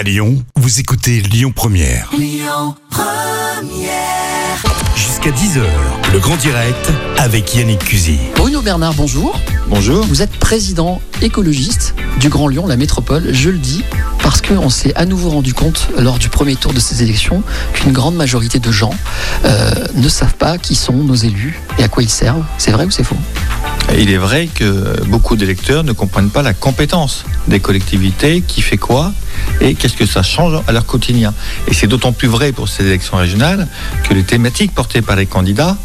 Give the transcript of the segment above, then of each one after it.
À Lyon, vous écoutez Lyon Première. Jusqu'à 10h, le grand direct avec Yannick Cusy. Bruno Bernard, bonjour. Bonjour. Vous êtes président écologiste du Grand Lyon, la métropole. Je le dis parce qu'on s'est à nouveau rendu compte lors du premier tour de ces élections qu'une grande majorité de gens euh, ne savent pas qui sont nos élus et à quoi ils servent. C'est vrai ou c'est faux? Il est vrai que beaucoup d'électeurs ne comprennent pas la compétence des collectivités, qui fait quoi et qu'est-ce que ça change à leur quotidien. Et c'est d'autant plus vrai pour ces élections régionales que les thématiques portées par les candidats,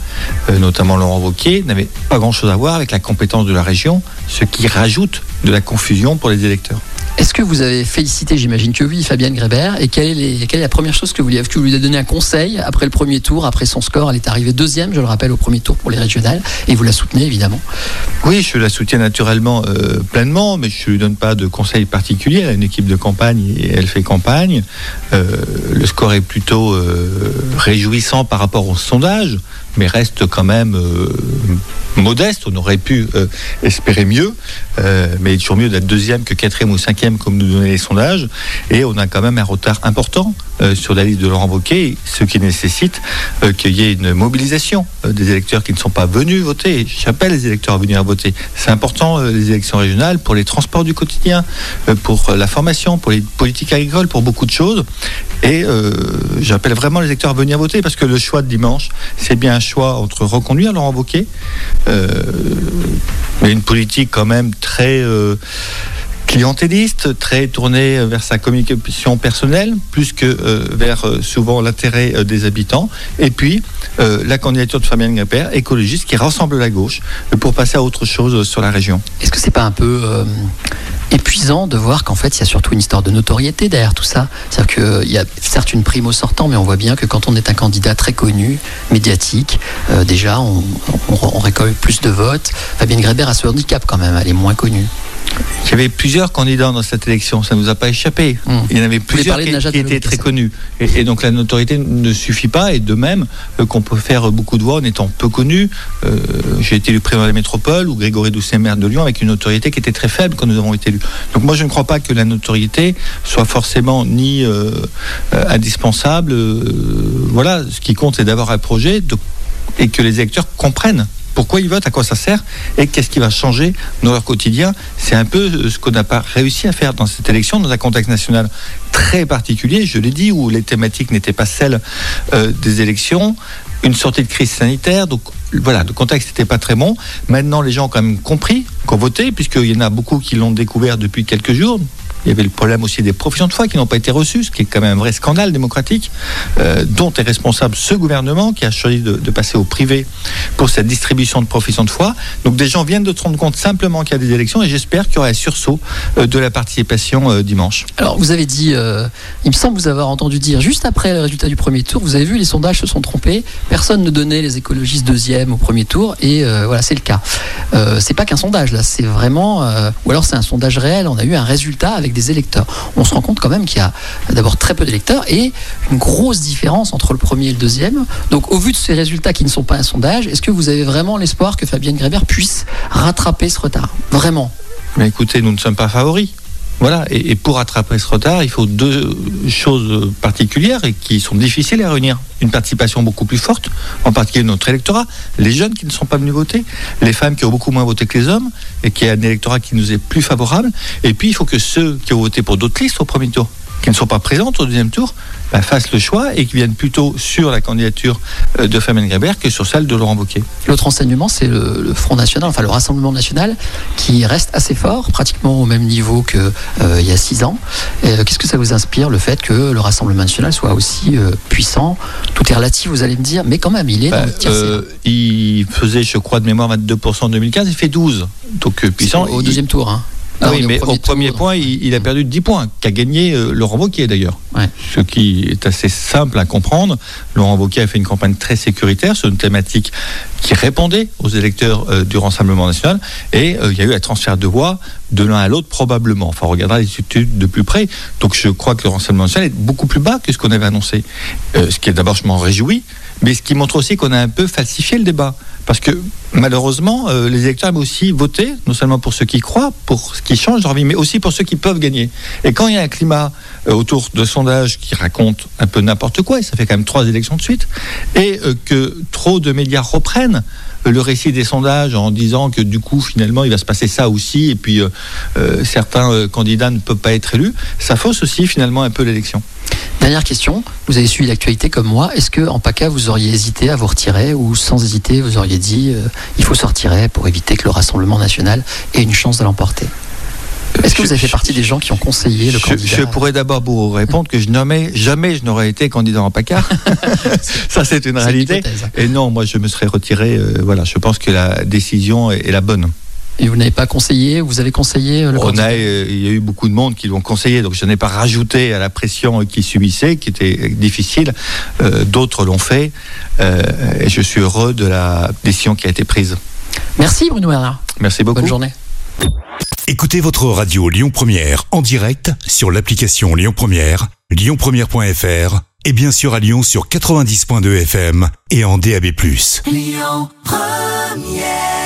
euh, notamment Laurent Wauquiez, n'avaient pas grand-chose à voir avec la compétence de la région, ce qui rajoute de la confusion pour les électeurs. Est-ce que vous avez félicité, j'imagine que oui, Fabienne Grébert Et quelle est, la première chose que vous lui avez, que vous lui avez donné un conseil après le premier tour, après son score? Elle est arrivée deuxième, je le rappelle, au premier tour pour les régionales. Et vous la soutenez, évidemment. Oui, je la soutiens naturellement euh, pleinement, mais je ne lui donne pas de conseils particuliers. Elle a une équipe de campagne et elle fait campagne. Euh, le score est plutôt euh, réjouissant par rapport au sondage, mais reste quand même euh, modeste. On aurait pu euh, espérer mieux, euh, mais il est toujours mieux d'être deuxième que quatrième ou cinquième, comme nous donnaient les sondages. Et on a quand même un retard important sur la liste de Laurent Wauquiez, ce qui nécessite qu'il y ait une mobilisation des électeurs qui ne sont pas venus voter. J'appelle les électeurs à venir voter. C'est important, les élections régionales, pour les transports du quotidien, pour la formation, pour les politiques agricoles, pour beaucoup de choses. Et j'appelle vraiment les électeurs à venir voter parce que le choix de dimanche, c'est bien un choix entre reconduire Laurent Wauquiez, euh, mais une politique quand même très euh, clientéliste, très tournée vers sa communication personnelle, plus que euh, vers souvent l'intérêt des habitants. Et puis la candidature de Fabien Grepper, écologiste, qui rassemble la gauche pour passer à autre chose sur la région. Est-ce que c'est pas un peu épuisant de voir qu'en fait il y a surtout une histoire de notoriété derrière tout ça C'est-à-dire qu'il y a certes une prime au sortant, mais on voit bien que quand on est un candidat très connu, médiatique, euh, déjà on récolte plus de votes. Fabienne Grébert a ce handicap quand même, elle est moins connue. Il y avait plusieurs candidats dans cette élection, ça ne nous a pas échappé. Hum. Il y en avait plusieurs qui, étaient très connus. Et, et donc la notoriété ne suffit pas, et de même euh, qu'on peut faire beaucoup de voix en étant peu connu. Euh, J'ai été le président de la métropole, ou Grégory Doucet, maire de Lyon, avec une notoriété qui était très faible quand nous avons été élus. Donc moi je ne crois pas que la notoriété soit forcément ni euh, indispensable. Voilà, ce qui compte c'est d'avoir un projet de- et que les électeurs comprennent pourquoi ils votent, à quoi ça sert et qu'est-ce qui va changer dans leur quotidien. C'est un peu euh, ce qu'on n'a pas réussi à faire dans cette élection, dans un contexte national très particulier, je l'ai dit, où les thématiques n'étaient pas celles euh, des élections, une sortie de crise sanitaire, donc voilà, le contexte n'était pas très bon. Maintenant, les gens ont quand même compris qu'on votait, puisqu'il y en a beaucoup qui l'ont découvert depuis quelques jours. Il y avait le problème aussi des professions de foi qui n'ont pas été reçues, ce qui est quand même un vrai scandale démocratique, euh, dont est responsable ce gouvernement qui a choisi de, passer au privé pour cette distribution de professions de foi. Donc des gens viennent de se rendre compte simplement qu'il y a des élections et j'espère qu'il y aura un sursaut euh, de la participation euh, dimanche. Alors vous avez dit, il me semble vous avoir entendu dire juste après le résultat du premier tour, vous avez vu les sondages se sont trompés, personne ne donnait les écologistes deuxième au premier tour et voilà c'est le cas. C'est pas qu'un sondage là, c'est vraiment, ou alors c'est un sondage réel. On a eu un résultat avec des électeurs. On se rend compte quand même qu'il y a d'abord très peu d'électeurs et une grosse différence entre le premier et le deuxième. Donc au vu de ces résultats qui ne sont pas un sondage, est-ce que vous avez vraiment l'espoir que Fabienne Grébert puisse rattraper ce retard? Vraiment? Écoutez, nous ne sommes pas favoris. Voilà, et, pour rattraper ce retard, il faut deux choses particulières et qui sont difficiles à réunir. Une participation beaucoup plus forte, en particulier notre électorat, les jeunes qui ne sont pas venus voter, les femmes qui ont beaucoup moins voté que les hommes, et qui a un électorat qui nous est plus favorable. Et puis, il faut que ceux qui ont voté pour d'autres listes au premier tour, qui ne sont pas présentes au deuxième tour, bah, fassent le choix et qui viennent plutôt sur la candidature euh, de Fabien Grébert que sur celle de Laurent Wauquiez. L'autre enseignement, c'est le, le Front National, enfin le Rassemblement National, qui reste assez fort, pratiquement au même niveau qu'il il y a six ans. Euh, Qu'est-ce que ça vous inspire, le fait que le Rassemblement National soit aussi euh, puissant? Tout est relatif, vous allez me dire, mais quand même, il est dans Bah, le euh, il faisait, je crois, de mémoire 22% en 2015, il fait 12. Donc euh, puissant. au il- deuxième tour. Hein. Ah oui, mais au premier point, il, il a perdu 10 points, qu'a gagné euh, Laurent Wauquiez d'ailleurs. Ouais. Ce qui est assez simple à comprendre. Laurent Wauquiez a fait une campagne très sécuritaire sur une thématique qui répondait aux électeurs euh, du Rassemblement national. Et euh, il y a eu un transfert de voix de l'un à l'autre probablement. Enfin, on regardera les études de plus près. Donc je crois que le Rassemblement national est beaucoup plus bas que ce qu'on avait annoncé. Euh, ce qui est d'abord, je m'en réjouis. Mais ce qui montre aussi qu'on a un peu falsifié le débat. Parce que malheureusement, euh, les électeurs aiment aussi voter, non seulement pour ceux qui croient, pour ce qui change leur vie, mais aussi pour ceux qui peuvent gagner. Et quand il y a un climat euh, autour de sondages qui racontent un peu n'importe quoi, et ça fait quand même trois élections de suite, et euh, que trop de médias reprennent le récit des sondages en disant que du coup finalement il va se passer ça aussi et puis certains candidats ne peuvent pas être élus, ça fausse aussi finalement un peu l'élection. Dernière question, vous avez suivi l'actualité comme moi. Est-ce que en PACA vous auriez hésité à vous retirer ou sans hésiter vous auriez dit euh, il faut se retirer pour éviter que le Rassemblement national ait une chance de l'emporter? Est-ce que vous avez fait partie des gens qui ont conseillé le candidat Je pourrais d'abord vous répondre que je nommais jamais je n'aurais été candidat en PACA. Ça, c'est une réalité. Et non, moi, je me serais retiré. Euh, voilà, je pense que la décision est la bonne. Et vous n'avez pas conseillé, vous avez conseillé euh, le On a, euh, Il y a eu beaucoup de monde qui l'ont conseillé, donc je n'ai pas rajouté à la pression qu'ils subissaient, qui était difficile. Euh, d'autres l'ont fait, et je suis heureux de la décision qui a été prise. Merci Bruno Bernard. Merci beaucoup. Bonne journée. Écoutez votre radio Lyon Première en direct sur l'application Lyon Première, lyonpremière.fr et bien sûr à Lyon sur 90.2 FM et en DAB+. Lyon Première